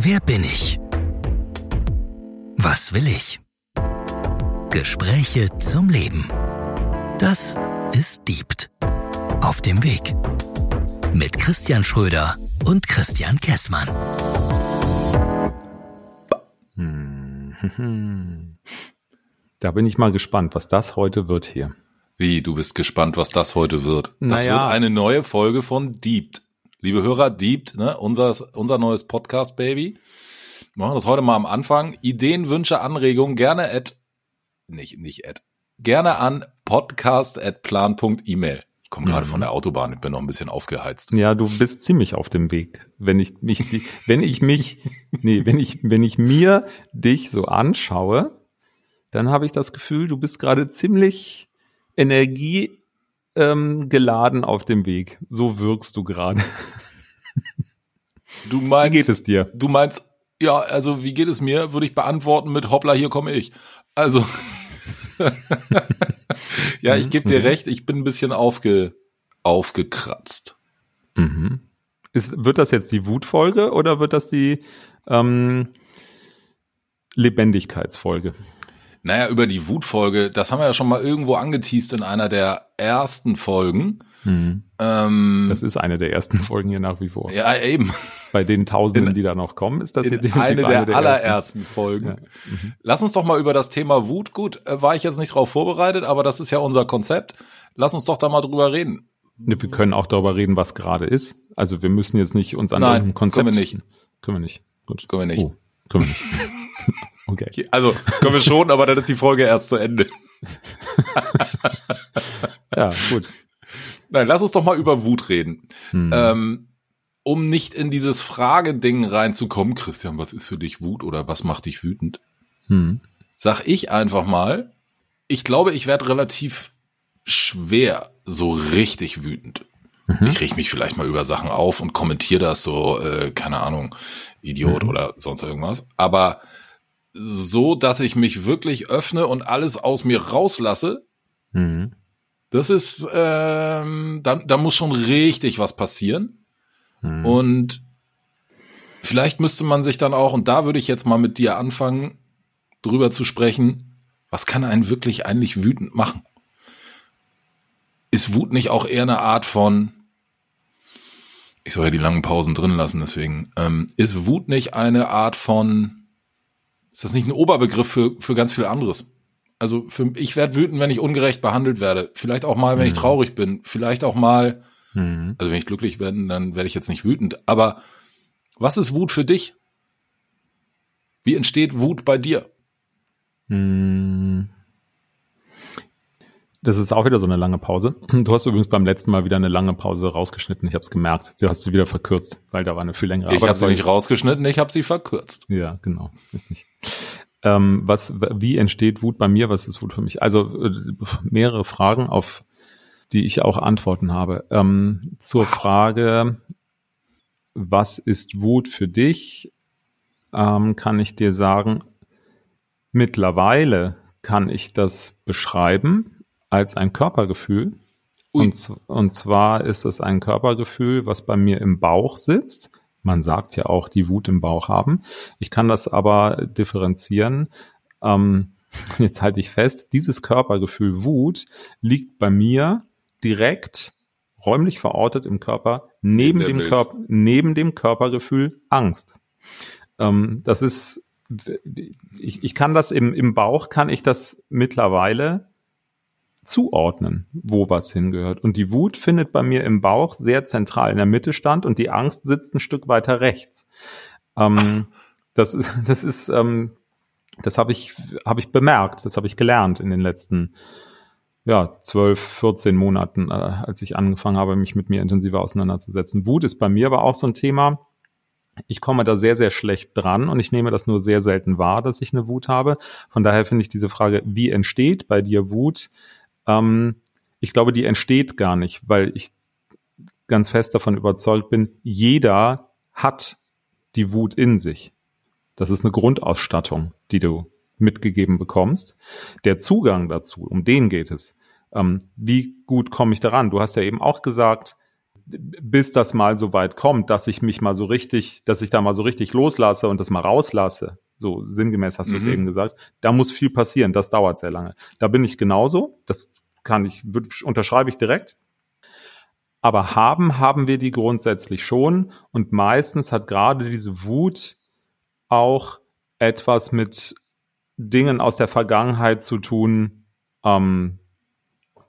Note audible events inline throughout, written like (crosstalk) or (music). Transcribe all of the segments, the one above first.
Wer bin ich? Was will ich? Gespräche zum Leben. Das ist Diebt. Auf dem Weg. Mit Christian Schröder und Christian Kessmann. (laughs) Da bin ich mal gespannt, was das heute wird hier. Wie, du bist gespannt, was das heute wird? Das Naja. wird eine neue Folge von Deept. Liebe Hörer, Deept, ne, unser, unser neues Podcast-Baby. Wir machen das heute mal am Anfang. Ideen, Wünsche, Anregungen gerne at, nicht, nicht at, gerne an podcast at plan.email. Ich komme gerade Mhm. von der Autobahn, ich bin noch ein bisschen aufgeheizt. Ja, du bist ziemlich auf dem Weg. Wenn ich mich, wenn ich mich, nee, wenn ich, wenn ich mir dich so anschaue, dann habe ich das Gefühl, du bist gerade ziemlich Energie ähm, auf dem Weg. So wirkst du gerade. Du Wie meinst, geht es dir? du meinst, ja, also wie geht es mir, würde ich beantworten mit Hoppla, hier komme ich. Also, (laughs) ja, ich gebe dir Mhm. recht, ich bin ein bisschen aufge, aufgekratzt. Mhm. Ist, wird das jetzt die Wutfolge oder wird das die ähm, Lebendigkeitsfolge? Naja, über die Wutfolge, das haben wir ja schon mal irgendwo angeteased in einer der ersten Folgen. Ähm, Mhm. Das ist eine der ersten Folgen hier nach wie vor. ja, eben. Bei den Tausenden, In- die da noch kommen, ist das hier In definitiv eine der, ersten. allerersten Folgen. Ja. Mhm. Lass uns doch mal über das Thema Wut, gut, äh, war ich jetzt nicht drauf vorbereitet, aber das ist ja unser Konzept. Lass uns doch da mal drüber reden. Ne, Wir können auch darüber reden, was gerade ist. Also wir müssen jetzt nicht uns an irgendeinem Konzept. können wir nicht. Können wir nicht. Gut. Können wir nicht. Oh, können wir nicht. (laughs) (laughs) okay. Also, können wir schon, aber dann ist die Folge erst zu Ende. Ja, gut. Nein, lass uns doch mal über Wut reden. Hm. Ähm, um nicht in dieses Frageding reinzukommen, Christian, was ist für dich Wut oder was macht dich wütend? Hm. Sag ich einfach mal, ich glaube, ich werde relativ schwer so richtig wütend. Mhm. Ich reg mich vielleicht mal über Sachen auf und kommentiere das so, äh, keine Ahnung, Idiot Mhm. oder sonst irgendwas. Aber so, dass ich mich wirklich öffne und alles aus mir rauslasse, Hm. das ist, ähm, da, da muss schon richtig was passieren. Hm. Und vielleicht müsste man sich dann auch, und da würde ich jetzt mal mit dir anfangen, drüber zu sprechen, was kann einen wirklich eigentlich wütend machen? Ist Wut nicht auch eher eine Art von, ich soll ja die langen Pausen drin lassen, deswegen, ähm, ist Wut nicht eine Art von, ist das nicht ein Oberbegriff für, für ganz viel anderes? Also für, ich werde wütend, wenn ich ungerecht behandelt werde. Vielleicht auch mal, wenn ich Mhm. traurig bin. Vielleicht auch mal, Hm. also wenn ich glücklich bin, dann werde ich jetzt nicht wütend. Aber was ist Wut für dich? Wie entsteht Wut bei dir? Hm. Das ist auch wieder so eine lange Pause. Du hast übrigens beim letzten Mal wieder eine lange Pause rausgeschnitten. Ich habe es gemerkt. Du hast sie wieder verkürzt, weil da war eine viel längere. ich habe sie nicht rausgeschnitten, ich habe sie verkürzt. Ja, genau. Ist nicht. Ähm, was, wie entsteht Wut bei mir? Was ist Wut für mich? Also äh, mehrere Fragen, auf die ich auch Antworten habe. Ähm, zur Frage, was ist Wut für dich? Ähm, kann ich dir sagen, mittlerweile kann ich das beschreiben als ein Körpergefühl. Und, und zwar ist es ein Körpergefühl, was bei mir im Bauch sitzt. Man sagt ja auch, die Wut im Bauch haben. Ich kann das aber differenzieren. Ähm, (laughs) jetzt halte ich fest, dieses Körpergefühl Wut liegt bei mir direkt räumlich verortet im Körper neben dem. Körper, neben dem Körpergefühl Angst. Ähm, das ist, ich, ich kann das im, im Bauch, kann ich das mittlerweile zuordnen, wo was hingehört. Und die Wut findet bei mir im Bauch sehr zentral in der Mitte stand und die Angst sitzt ein Stück weiter rechts. Ähm, das ist, (laughs) das ist, ähm, das habe ich, habe ich bemerkt, das habe ich gelernt in den letzten ja, 12, 14 Monaten, äh, als ich angefangen habe, mich mit mir intensiver auseinanderzusetzen. Wut ist bei mir aber auch so ein Thema. Ich komme da sehr, sehr schlecht dran und ich nehme das nur sehr selten wahr, dass ich eine Wut habe. Von daher finde ich diese Frage, wie entsteht bei dir Wut? Ähm, ich glaube, die entsteht gar nicht, weil ich ganz fest davon überzeugt bin, jeder hat die Wut in sich. Das ist eine Grundausstattung, die du mitgegeben bekommst. Der Zugang dazu, um den geht es. Ähm, wie gut komme ich daran? Du hast ja eben auch gesagt, bis das mal so weit kommt, dass ich mich mal so richtig, dass ich da mal so richtig loslasse und das mal rauslasse, so sinngemäß hast du es Mhm. eben gesagt, da muss viel passieren, das dauert sehr lange. Da bin ich genauso, das kann ich, unterschreibe ich direkt. Aber haben, haben wir die grundsätzlich schon und meistens hat gerade diese Wut auch etwas mit Dingen aus der Vergangenheit zu tun, ähm,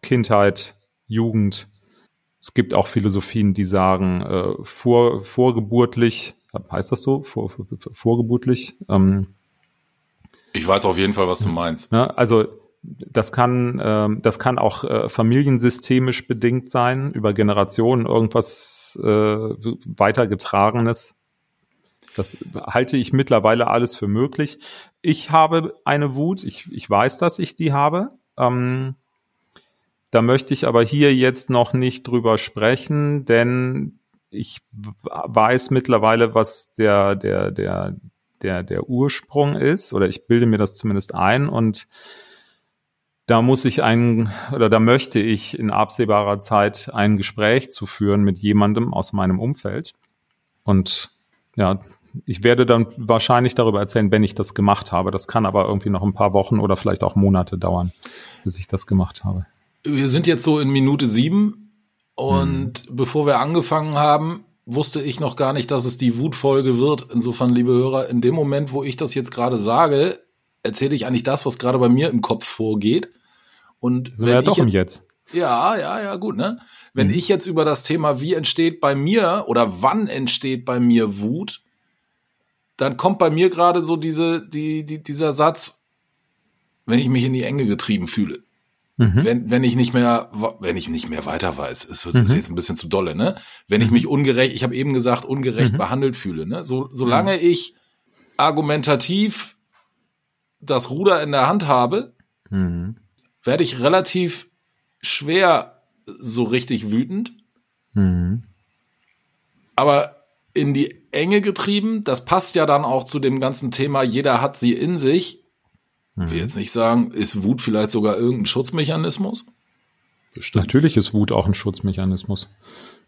Kindheit, Jugend. Es gibt auch Philosophien, die sagen, äh, vor, vorgeburtlich, heißt das so? Vor, vor, vorgeburtlich? Ähm, Ich weiß auf jeden Fall, was du meinst. ne? Also das kann, ähm, das kann auch äh, familiensystemisch bedingt sein, über Generationen irgendwas äh, weitergetragenes. Das halte ich mittlerweile alles für möglich. Ich habe eine Wut, ich, ich weiß, dass ich die habe. Ähm, da möchte ich aber hier jetzt noch nicht drüber sprechen, denn ich weiß mittlerweile, was der, der, der, der, der Ursprung ist, oder ich bilde mir das zumindest ein und da muss ich ein, oder da möchte ich in absehbarer Zeit ein Gespräch zu führen mit jemandem aus meinem Umfeld. Und ja, ich werde dann wahrscheinlich darüber erzählen, wenn ich das gemacht habe. Das kann aber irgendwie noch ein paar Wochen oder vielleicht auch Monate dauern, bis ich das gemacht habe. Wir sind jetzt so in Minute sieben und bevor wir angefangen haben, wusste ich noch gar nicht, dass es die Wutfolge wird. Insofern, liebe Hörer, in dem Moment, wo ich das jetzt gerade sage, erzähle ich eigentlich das, was gerade bei mir im Kopf vorgeht. Und Sind wir ja ich doch im Jetzt. Ja, ja, ja, gut, ne? Wenn Mhm. ich jetzt über das Thema, wie entsteht bei mir oder wann entsteht bei mir Wut, dann kommt bei mir gerade so diese, die, die, dieser Satz, wenn ich mich in die Enge getrieben fühle. Mhm. Wenn, wenn ich nicht mehr, wenn ich nicht mehr weiter weiß, ist, ist Mhm. jetzt ein bisschen zu dolle, ne? Wenn ich mich ungerecht, ich habe eben gesagt, ungerecht Mhm. behandelt fühle, ne? So, solange ich argumentativ das Ruder in der Hand habe, Mhm. werde ich relativ schwer so richtig wütend, Mhm. aber in die Enge getrieben, das passt ja dann auch zu dem ganzen Thema, jeder hat sie in sich. Mhm. Will jetzt nicht sagen, ist Wut vielleicht sogar irgendein Schutzmechanismus? Bestimmt. Natürlich ist Wut auch ein Schutzmechanismus.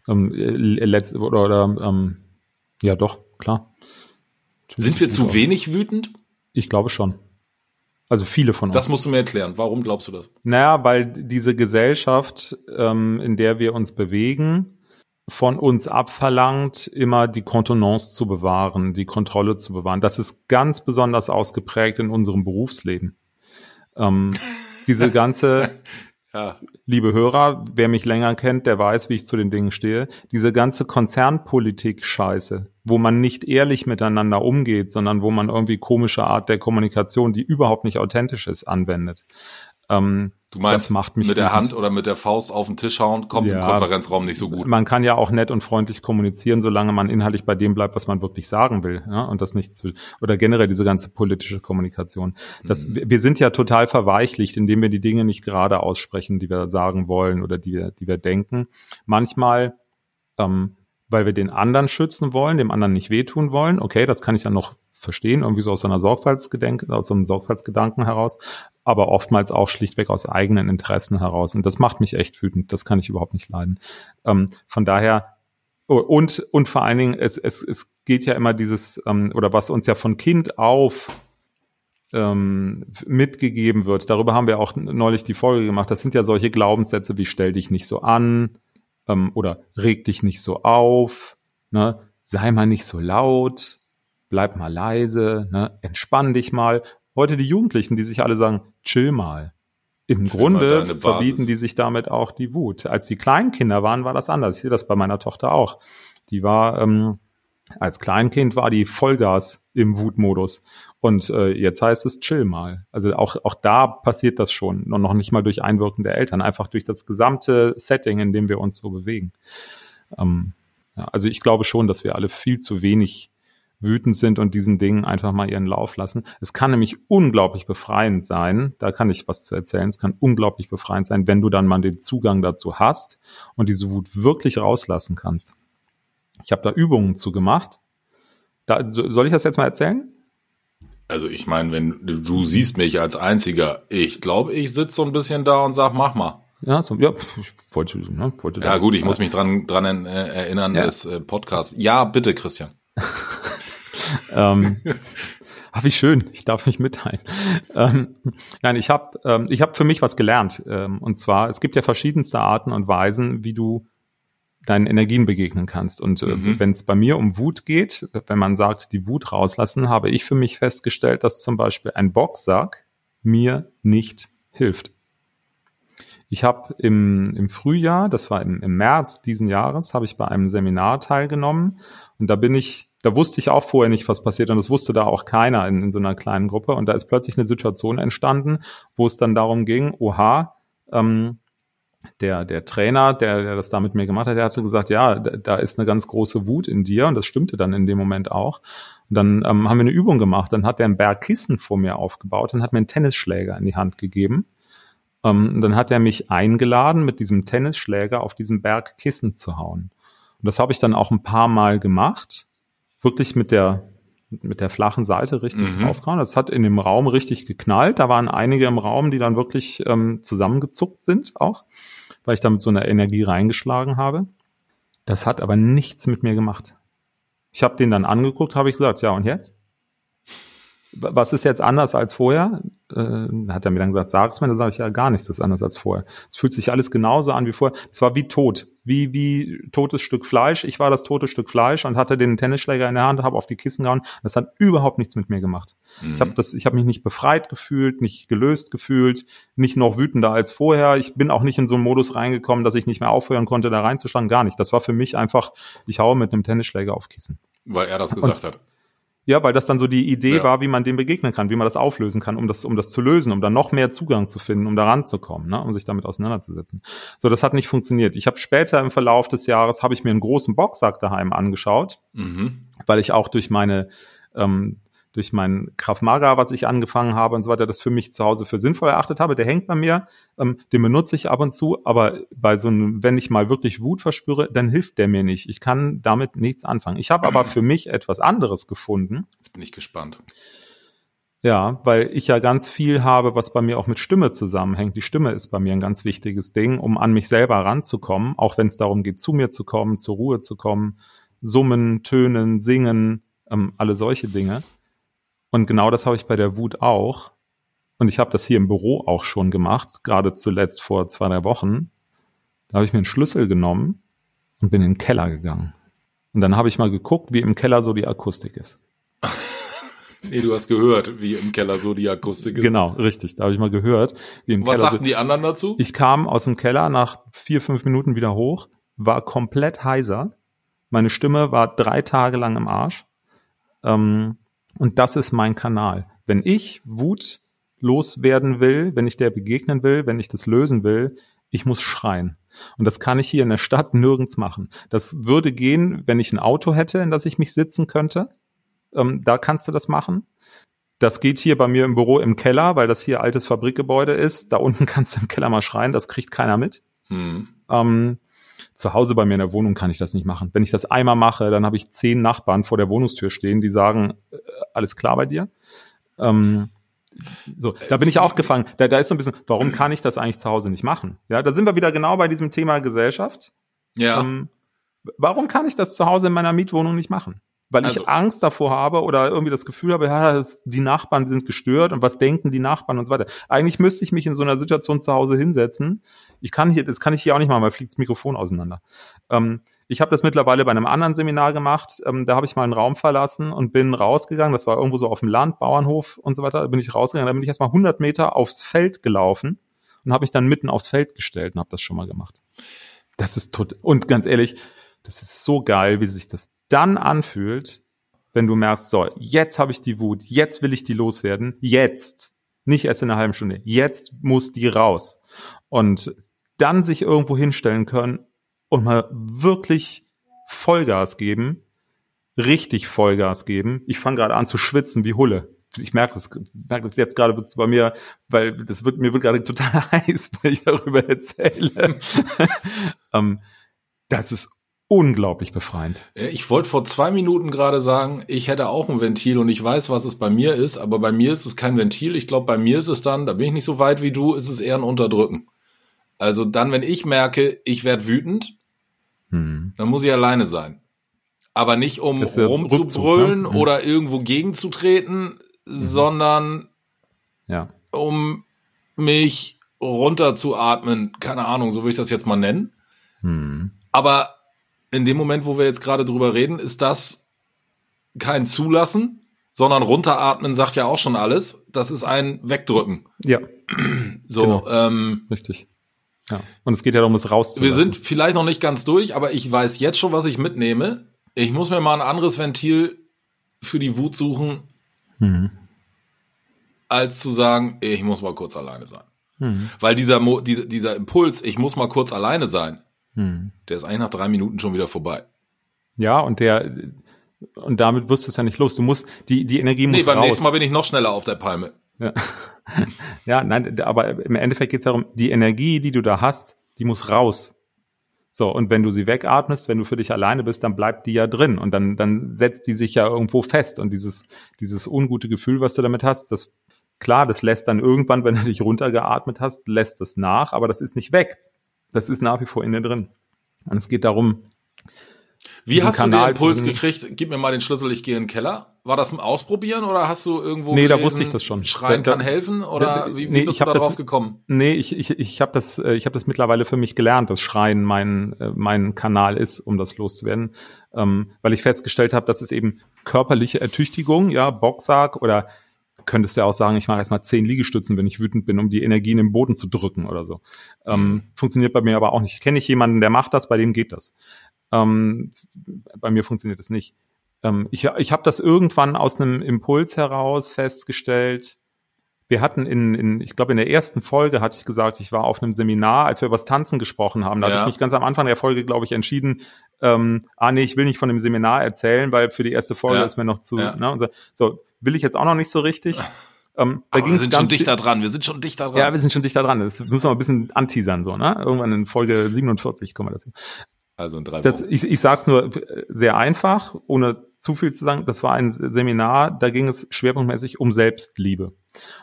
Ähm, äh, letzt, oder, oder ähm, ja doch, klar. Sind wir zu auch. wenig wütend? Ich glaube schon. Also viele von uns. Das musst du mir erklären. Warum glaubst du das? Naja, weil diese Gesellschaft, ähm, in der wir uns bewegen, von uns abverlangt, immer die Kontenance zu bewahren, die Kontrolle zu bewahren. Das ist ganz besonders ausgeprägt in unserem Berufsleben. Ähm, (laughs) diese ganze, (laughs) Ja. liebe Hörer, wer mich länger kennt, der weiß, wie ich zu den Dingen stehe. Diese ganze Konzernpolitik-Scheiße, wo man nicht ehrlich miteinander umgeht, sondern wo man irgendwie komische Art der Kommunikation, die überhaupt nicht authentisch ist, anwendet. Ähm, Du meinst, Das macht mich mit der. Hand oder mit der Faust auf den Tisch hauen, kommt im Ja. Konferenzraum nicht so gut. man kann ja auch nett und freundlich kommunizieren, solange man inhaltlich bei dem bleibt, was man wirklich sagen will, ja, und das nicht zu, oder generell diese ganze politische Kommunikation. Das, Mhm. wir wir sind ja total verweichlicht, indem wir die Dinge nicht gerade aussprechen, die wir sagen wollen oder die wir, die wir denken. Manchmal, ähm, weil wir den anderen schützen wollen, dem anderen nicht wehtun wollen. Okay, das kann ich dann noch verstehen, irgendwie so aus einer Sorgfaltsgedenken, aus einem Sorgfaltsgedanken heraus, aber oftmals auch schlichtweg aus eigenen Interessen heraus. Und das macht mich echt wütend. Das kann ich überhaupt nicht leiden. Ähm, von daher, und, und vor allen Dingen, es, es, es geht ja immer dieses, ähm, oder was uns ja von Kind auf ähm, mitgegeben wird, darüber haben wir auch neulich die Folge gemacht, das sind ja solche Glaubenssätze wie stell dich nicht so an ähm, oder reg dich nicht so auf, ne? sei mal nicht so laut, bleib mal leise, ne? entspann dich mal. Heute die Jugendlichen, die sich alle sagen, chill mal. Im Chill mal Grunde deine verbieten die sich damit auch die Wut. Als die Kleinkinder waren, war das anders. Ich sehe das bei meiner Tochter auch. Die war, ähm, als Kleinkind war die Vollgas im Wutmodus. Und äh, jetzt heißt es chill mal. Also auch, auch da passiert das schon. Und noch nicht mal durch Einwirken der Eltern, einfach durch das gesamte Setting, in dem wir uns so bewegen. Ähm, ja, also ich glaube schon, dass wir alle viel zu wenig wütend sind und diesen Dingen einfach mal ihren Lauf lassen. Es kann nämlich unglaublich befreiend sein, da kann ich was zu erzählen, es kann unglaublich befreiend sein, wenn du dann mal den Zugang dazu hast und diese Wut wirklich rauslassen kannst. Ich habe da Übungen zu gemacht. Da, so- soll ich das jetzt mal erzählen? Also ich meine, wenn du, du siehst mich als einziger, ich glaube, ich sitze so ein bisschen da und sag, mach mal. Ja, so, ja, ich wollte, ne, wollte. Ja, gut, ich muss mich dran, dran äh, erinnern, ja. des äh, Podcasts. Ja, bitte, Christian. (laughs) ähm, Ach, (laughs) wie schön, ich darf mich mitteilen. Ähm, nein, ich habe ähm, ich hab für mich was gelernt. Ähm, und zwar, es gibt ja verschiedenste Arten und Weisen, wie du deinen Energien begegnen kannst. Und äh, mhm. wenn es bei mir um Wut geht, wenn man sagt, die Wut rauslassen, habe ich für mich festgestellt, dass zum Beispiel ein Boxsack mir nicht hilft. Ich habe im, im Frühjahr, das war im, im März diesen Jahres, habe ich bei einem Seminar teilgenommen und da bin ich, da wusste ich auch vorher nicht, was passiert. Und das wusste da auch keiner in, in so einer kleinen Gruppe. Und da ist plötzlich eine Situation entstanden, wo es dann darum ging, oha, ähm, der, der Trainer, der, der das da mit mir gemacht hat, der hatte gesagt, ja, da, da ist eine ganz große Wut in dir. Und das stimmte dann in dem Moment auch. Und dann ähm, haben wir eine Übung gemacht, dann hat der ein Berg Kissen vor mir aufgebaut und hat mir einen Tennisschläger in die Hand gegeben. Ähm, dann hat er mich eingeladen, mit diesem Tennisschläger auf diesem Berg Kissen zu hauen. Und das habe ich dann auch ein paar Mal gemacht, wirklich mit der mit der flachen Seite richtig mhm. draufgehauen. Das hat in dem Raum richtig geknallt. Da waren einige im Raum, die dann wirklich ähm, zusammengezuckt sind, auch, weil ich da mit so einer Energie reingeschlagen habe. Das hat aber nichts mit mir gemacht. Ich habe den dann angeguckt, habe ich gesagt, ja und jetzt? Was ist jetzt anders als vorher? Äh, hat er mir dann gesagt, sag's mir, dann sage ich ja gar nichts ist anders als vorher. Es fühlt sich alles genauso an wie vorher. Es war wie tot, wie wie totes Stück Fleisch. Ich war das tote Stück Fleisch und hatte den Tennisschläger in der Hand, habe auf die Kissen gehauen. Das hat überhaupt nichts mit mir gemacht. Mhm. Ich habe das, ich habe mich nicht befreit gefühlt, nicht gelöst gefühlt, nicht noch wütender als vorher. Ich bin auch nicht in so einen Modus reingekommen, dass ich nicht mehr aufhören konnte, da reinzuschlagen. Gar nicht. Das war für mich einfach, ich haue mit einem Tennisschläger auf Kissen. Weil er das gesagt und, hat. Ja, weil das dann so die Idee ja. war, wie man dem begegnen kann, wie man das auflösen kann, um das, um das zu lösen, um dann noch mehr Zugang zu finden, um da ranzukommen, ne, um sich damit auseinanderzusetzen. So, das hat nicht funktioniert. Ich habe später im Verlauf des Jahres habe ich mir einen großen Boxsack daheim angeschaut, mhm. weil ich auch durch meine ähm, durch mein Krav Maga, was ich angefangen habe und so weiter, das für mich zu Hause für sinnvoll erachtet habe. Der hängt bei mir, ähm, den benutze ich ab und zu, aber bei so einem, wenn ich mal wirklich Wut verspüre, dann hilft der mir nicht. Ich kann damit nichts anfangen. Ich habe aber für mich etwas anderes gefunden. Jetzt bin ich gespannt. Ja, weil ich ja ganz viel habe, was bei mir auch mit Stimme zusammenhängt. Die Stimme ist bei mir ein ganz wichtiges Ding, um an mich selber ranzukommen, auch wenn es darum geht, zu mir zu kommen, zur Ruhe zu kommen, summen, tönen, singen, ähm, alle solche Dinge. Und genau das habe ich bei der Wut auch. Und ich habe das hier im Büro auch schon gemacht, gerade zuletzt vor zwei, drei Wochen. Da habe ich mir einen Schlüssel genommen und bin in den Keller gegangen. Und dann habe ich mal geguckt, wie im Keller so die Akustik ist. (laughs) nee, du hast gehört, wie im Keller so die Akustik ist. Genau, richtig. Da habe ich mal gehört, wie im Was Keller. Was sagten so die anderen dazu? Ich kam aus dem Keller nach vier, fünf Minuten wieder hoch, war komplett heiser. Meine Stimme war drei Tage lang im Arsch. Ähm, und das ist mein Kanal. Wenn ich Wut loswerden will, wenn ich der begegnen will, wenn ich das lösen will, ich muss schreien. Und das kann ich hier in der Stadt (laughs) nirgends machen. Das würde gehen, wenn ich ein Auto hätte, in das ich mich sitzen könnte. Ähm, da kannst du das machen. Das geht hier bei mir im Büro im Keller, weil das hier altes Fabrikgebäude ist. Da unten (laughs) kannst du im Keller mal schreien, das kriegt keiner mit. Hm. Ähm, zu Hause bei mir in der Wohnung kann ich das nicht machen. Wenn ich das einmal mache, dann habe ich zehn Nachbarn vor der Wohnungstür stehen, die sagen, äh, alles klar bei dir. Ähm, so, da bin ich auch gefangen. Da, da ist so ein bisschen, warum kann ich das eigentlich zu Hause nicht machen? Ja, da sind wir wieder genau bei diesem Thema Gesellschaft. Ja. Ähm, warum kann ich das zu Hause in meiner Mietwohnung nicht machen? Weil also, ich Angst davor habe oder irgendwie das Gefühl habe, ja, die Nachbarn sind gestört und was denken die Nachbarn und so weiter. Eigentlich müsste ich mich in so einer Situation zu Hause hinsetzen. Ich kann hier, das kann ich hier auch nicht machen, weil fliegt das Mikrofon auseinander. Ähm, ich habe das mittlerweile bei einem anderen Seminar gemacht. Ähm, da habe ich mal einen Raum verlassen und bin rausgegangen. Das war irgendwo so auf dem Land, Bauernhof und so weiter. Da bin ich rausgegangen. Da bin ich erstmal 100 Meter aufs Feld gelaufen und habe mich dann mitten aufs Feld gestellt und habe das schon mal gemacht. Das ist tot. Und ganz ehrlich, das ist so geil, wie sich das dann anfühlt, wenn du merkst, so, jetzt habe ich die Wut, jetzt will ich die loswerden, jetzt, nicht erst in einer halben Stunde, jetzt muss die raus. Und dann sich irgendwo hinstellen können und mal wirklich Vollgas geben, richtig Vollgas geben. Ich fange gerade an zu schwitzen wie Hulle. Ich merke das, merke das jetzt gerade bei mir, weil das wird mir wird gerade total (laughs) heiß, weil ich darüber erzähle. (laughs) ähm, das ist unglaublich befreiend. Ich wollte vor zwei Minuten gerade sagen, ich hätte auch ein Ventil und ich weiß, was es bei mir ist, aber bei mir ist es kein Ventil. Ich glaube, bei mir ist es dann, da bin ich nicht so weit wie du, ist es eher ein Unterdrücken. Also dann, wenn ich merke, ich werde wütend, Hm. dann muss ich alleine sein. Aber nicht um der rumzubrüllen ne? Mhm. oder irgendwo gegenzutreten, sondern Ja. um mich runterzuatmen. Keine Ahnung, so würde ich das jetzt mal nennen. Hm. Aber in dem Moment, wo wir jetzt gerade drüber reden, ist das kein Zulassen, sondern runteratmen sagt ja auch schon alles. Das ist ein Wegdrücken. Ja, (clears throat) So, Genau. ähm, richtig. Ja. Und es geht ja darum, es rauszulassen. wir sind vielleicht noch nicht ganz durch, aber ich weiß jetzt schon, was ich mitnehme. Ich muss mir mal ein anderes Ventil für die Wut suchen, Hm. als zu sagen, ich muss mal kurz alleine sein. Hm. Weil dieser, Mo dieser, dieser Impuls, ich muss mal kurz alleine sein, Hm. der ist eigentlich nach drei Minuten schon wieder vorbei. Ja, und der, und damit wirst du es ja nicht los. Du musst, die, die Energie muss Nee, beim raus. nächsten Mal bin ich noch schneller auf der Palme. Ja. (laughs) ja, nein, aber im Endeffekt geht es darum, die Energie, die du da hast, die muss raus. So, und wenn du sie wegatmest, wenn du für dich alleine bist, dann bleibt die ja drin und dann, dann setzt die sich ja irgendwo fest. Und dieses, dieses ungute Gefühl, was du damit hast, das, klar, das lässt dann irgendwann, (laughs) wenn du dich runtergeatmet hast, lässt das nach, aber das ist nicht weg. Das ist nach wie vor in dir drin. Und es geht darum, Wie hast du Kanal den Impuls gekriegt? Gib mir mal den Schlüssel, ich gehe in den Keller. War das ein Ausprobieren oder hast du irgendwo Nee, da gelesen, wusste ich das schon. Schreien Da- da- kann helfen oder da- wie, wie nee, bist ich du da drauf gekommen? Nee, ich, ich, ich habe das, äh, ich hab das mittlerweile für mich gelernt, dass Schreien mein, äh, mein Kanal ist, um das loszuwerden. Ähm, weil ich festgestellt habe, dass es eben körperliche Ertüchtigung, ja, Boxsack oder könntest du ja auch sagen, ich mache erstmal zehn Liegestützen, wenn ich wütend bin, um die Energie in den Boden zu drücken oder so. Ähm, funktioniert bei mir aber auch nicht. Ich kenne nicht jemanden, der macht das, bei dem geht das. Ähm, bei mir funktioniert das nicht. Ähm, ich ich habe das irgendwann aus einem Impuls heraus festgestellt. Wir hatten in, in ich glaube, in der ersten Folge hatte ich gesagt, ich war auf einem Seminar, als wir über das Tanzen gesprochen haben. Da Ja. hatte ich mich ganz am Anfang der Folge, glaube ich, entschieden, ähm, ah nee, ich will nicht von dem Seminar erzählen, weil für die erste Folge Ja. ist mir noch zu, Ja. ne, so, so, will ich jetzt auch noch nicht so richtig. Ähm, da Aber wir sind schon dichter dran, wir sind schon dichter dran. ja, wir sind schon dichter dran. Das müssen wir ein bisschen anteasern, so, ne? Irgendwann in Folge 47 kommen wir dazu. Also in drei Das, Wochen. ich, ich sage es nur äh, sehr einfach, ohne zu viel zu sagen. Das war ein Seminar, da ging es schwerpunktmäßig um Selbstliebe.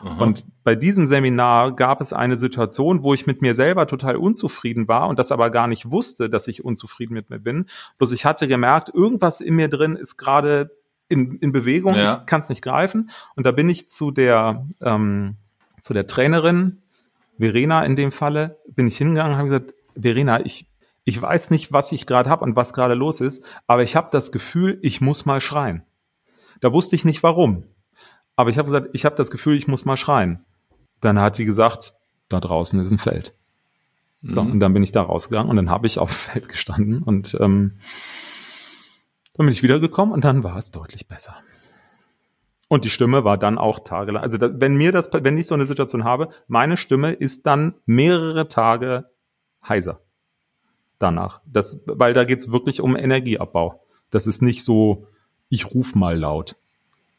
Aha. Und bei diesem Seminar gab es eine Situation, wo ich mit mir selber total unzufrieden war und das aber gar nicht wusste, dass ich unzufrieden mit mir bin. Bloß ich hatte gemerkt, irgendwas in mir drin ist gerade in, in Bewegung, Ja. ich kann es nicht greifen. Und da bin ich zu der, ähm, zu der Trainerin, Verena in dem Falle, bin ich hingegangen und habe gesagt, Verena, ich, ich weiß nicht, was ich gerade habe und was gerade los ist, aber ich habe das Gefühl, ich muss mal schreien. Da wusste ich nicht warum. Aber ich habe gesagt, ich habe das Gefühl, ich muss mal schreien. Dann hat sie gesagt, da draußen ist ein Feld. So, Mhm. und dann bin ich da rausgegangen und dann habe ich auf dem (laughs) Feld gestanden und ähm, dann bin ich wiedergekommen und dann war es deutlich besser. Und die Stimme war dann auch tagelang. Also da, wenn mir das, wenn ich so eine Situation habe, meine Stimme ist dann mehrere Tage heiser danach. Das, weil da geht's wirklich um Energieabbau. Das ist nicht so, ich ruf mal laut,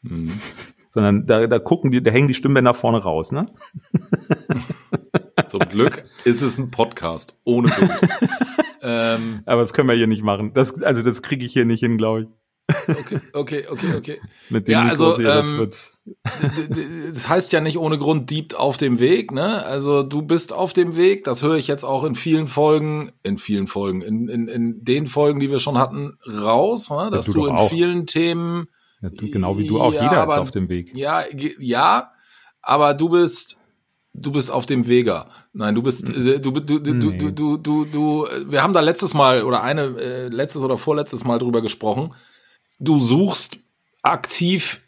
Mhm. (laughs) sondern da, da gucken die, da hängen die Stimmbänder vorne raus, ne? Zum Glück ist es ein Podcast ohne Bild. (laughs) ähm, Aber das können wir hier nicht machen. Das, also das kriege ich hier nicht hin, glaube ich. Okay, okay, okay, okay. (laughs) Mit dem Ja, also, hier, das ähm, Das heißt ja nicht ohne Grund Deep auf dem Weg, ne? Also du bist auf dem Weg, das höre ich jetzt auch in vielen Folgen, in vielen Folgen, in, in, in den Folgen, die wir schon hatten, raus, ne? dass du du, doch in auch. vielen Themen, Ja, du, genau wie du auch. ja, Jeder ist aber- auf dem Weg. ja, ja, aber du bist, du bist auf dem Weger. Nein, du bist, äh, du, du, du, du, Nee. du, du, du, du, äh, wir haben da letztes Mal oder eine, äh, letztes oder vorletztes Mal drüber gesprochen. Du suchst aktiv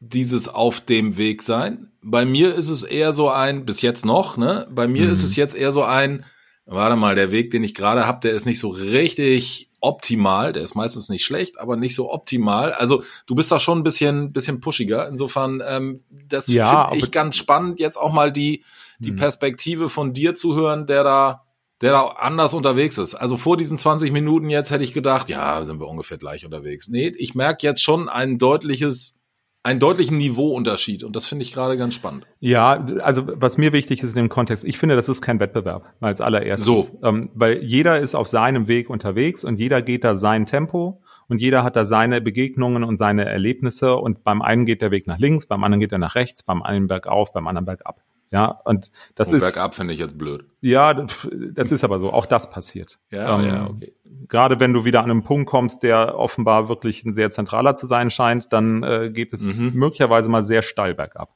dieses auf dem Weg sein. Bei mir ist es eher so ein, bis jetzt noch, ne? Bei mir Mhm. ist es jetzt eher so ein, warte mal, der Weg, den ich gerade habe, der ist nicht so richtig optimal. Der ist meistens nicht schlecht, aber nicht so optimal. Also du bist da schon ein bisschen, bisschen pushiger. Insofern, ähm, das Ja, finde ich ganz spannend, jetzt auch mal die, die Mhm. Perspektive von dir zu hören, der da, der da anders unterwegs ist. Also vor diesen 20 Minuten jetzt hätte ich gedacht, ja, sind wir ungefähr gleich unterwegs. Nee, ich merke jetzt schon ein deutliches, einen deutlichen Niveauunterschied und das finde ich gerade ganz spannend. Ja, also was mir wichtig ist in dem Kontext, ich finde, das ist kein Wettbewerb als allererstes. So. Ähm, weil jeder ist auf seinem Weg unterwegs und jeder geht da sein Tempo und jeder hat da seine Begegnungen und seine Erlebnisse und beim einen geht der Weg nach links, beim anderen geht er nach rechts, beim einen bergauf, beim anderen bergab. Ja, und das Und ist. bergab finde ich jetzt blöd. Ja, das ist aber so. Auch das passiert. Ja, ähm, ja, okay. Gerade wenn du wieder an einem Punkt kommst, der offenbar wirklich ein sehr zentraler zu sein scheint, dann äh, geht es Mhm. möglicherweise mal sehr steil bergab.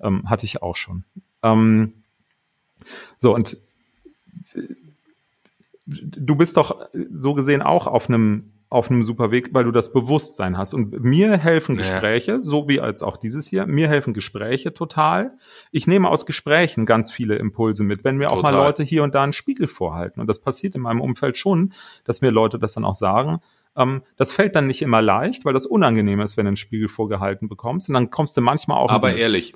Ähm, hatte ich auch schon. Ähm, so, und du bist doch so gesehen auch auf einem auf einem super Weg, weil du das Bewusstsein hast. Und mir helfen Ja. Gespräche, so wie als auch dieses hier, mir helfen Gespräche total. Ich nehme aus Gesprächen ganz viele Impulse mit, wenn mir auch mal Total. Leute hier und da einen Spiegel vorhalten. Und das passiert in meinem Umfeld schon, dass mir Leute das dann auch sagen. Ähm, das fällt dann nicht immer leicht, weil das unangenehm ist, wenn du einen Spiegel vorgehalten bekommst. Und dann kommst du manchmal auch so Aber eine- ehrlich,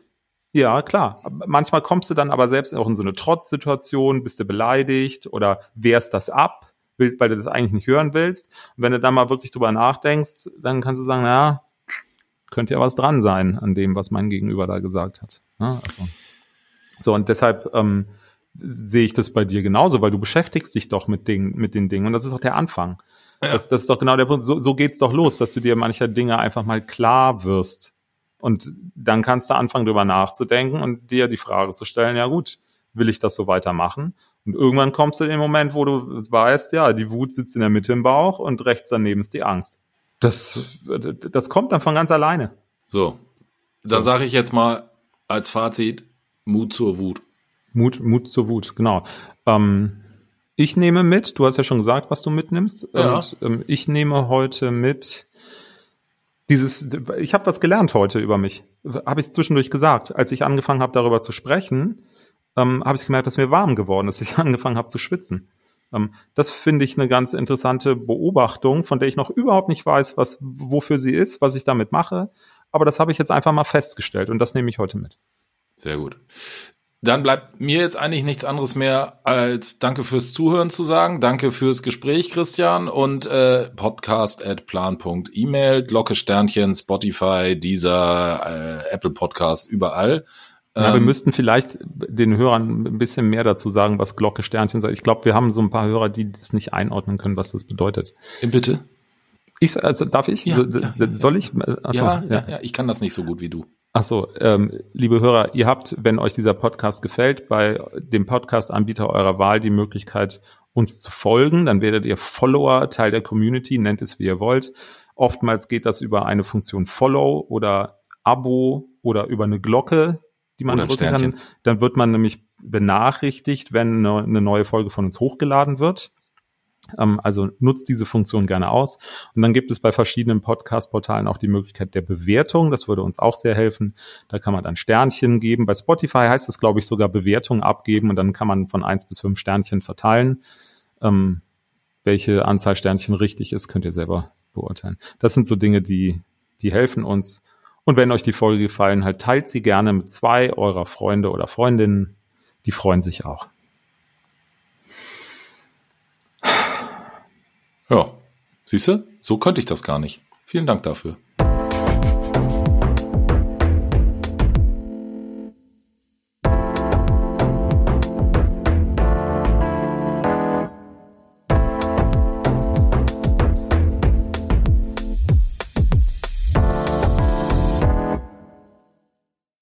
ja, klar. Manchmal kommst du dann aber selbst auch in so eine Trotzsituation, bist du beleidigt oder wehrst das ab, will- weil du das eigentlich nicht hören willst. Und wenn du dann mal wirklich drüber nachdenkst, dann kannst du sagen, naja, könnte ja was dran sein an dem, was mein Gegenüber da gesagt hat. Ja, also. So, und deshalb ähm, sehe ich das bei dir genauso, weil du beschäftigst dich doch mit, Dingen, mit den Dingen. Und das ist auch der Anfang. Das, das ist doch genau der Punkt. So, so geht's doch los, dass du dir mancher Dinge einfach mal klar wirst. Und dann kannst du anfangen, drüber nachzudenken und dir die Frage zu stellen, ja gut, will ich das so weitermachen? Und irgendwann kommst du in den Moment, wo du weißt, ja, die Wut sitzt in der Mitte im Bauch und rechts daneben ist die Angst. Das, das kommt dann von ganz alleine. so. Dann sage ich jetzt mal als Fazit, Mut zur Wut. Mut, Mut zur Wut, genau. Ähm, ich nehme mit, du hast ja schon gesagt, was du mitnimmst. Ja. Und ähm, ich nehme heute mit dieses, ich habe was gelernt heute über mich. Habe ich zwischendurch gesagt. Als ich angefangen habe, darüber zu sprechen, ähm, habe ich gemerkt, dass mir warm geworden ist, (laughs) dass ich angefangen habe zu schwitzen. Ähm, das finde ich eine ganz interessante Beobachtung, von der ich noch überhaupt nicht weiß, was, wofür sie ist, was ich damit mache. Aber das habe ich jetzt einfach mal festgestellt und das nehme ich heute mit. Sehr gut. Dann bleibt mir jetzt eigentlich nichts anderes mehr als Danke fürs Zuhören zu sagen. Danke fürs Gespräch, Christian. Und äh, podcast at plan.email, Glocke Sternchen, Spotify, dieser äh, Apple Podcast, überall. Ja, wir Ähm, müssten vielleicht den Hörern ein bisschen mehr dazu sagen, was Glocke Sternchen soll. Ich glaube, wir haben so ein paar Hörer, die das nicht einordnen können, was das bedeutet. Bitte? Ich, also darf ich? Ja, So, ja, soll ich? Achso, ja, ja, ja, ich kann das nicht so gut wie du. Ach so, ähm, liebe Hörer, ihr habt, wenn euch dieser Podcast gefällt, bei dem Podcast-Anbieter eurer Wahl die Möglichkeit, uns zu folgen. Dann werdet ihr Follower, Teil der Community, nennt es wie ihr wollt. Oftmals geht das über eine Funktion Follow oder Abo oder über eine Glocke, die man ein drücken kann. Dann wird man nämlich benachrichtigt, wenn eine, eine neue Folge von uns hochgeladen wird. Ähm, also nutzt diese Funktion gerne aus. Und dann gibt es bei verschiedenen Podcast-Portalen auch die Möglichkeit der Bewertung. Das würde uns auch sehr helfen. Da kann man dann Sternchen geben. Bei Spotify heißt es, glaube ich, sogar Bewertung abgeben und dann kann man von eins bis fünf Sternchen verteilen. Ähm, welche Anzahl Sternchen richtig ist, könnt ihr selber beurteilen. Das sind so Dinge, die, die helfen uns. Und wenn euch die Folge gefallen hat, teilt sie gerne mit zwei eurer Freunde oder Freundinnen. Die freuen sich auch. Ja, siehst du? So könnte ich das gar nicht. Vielen Dank dafür.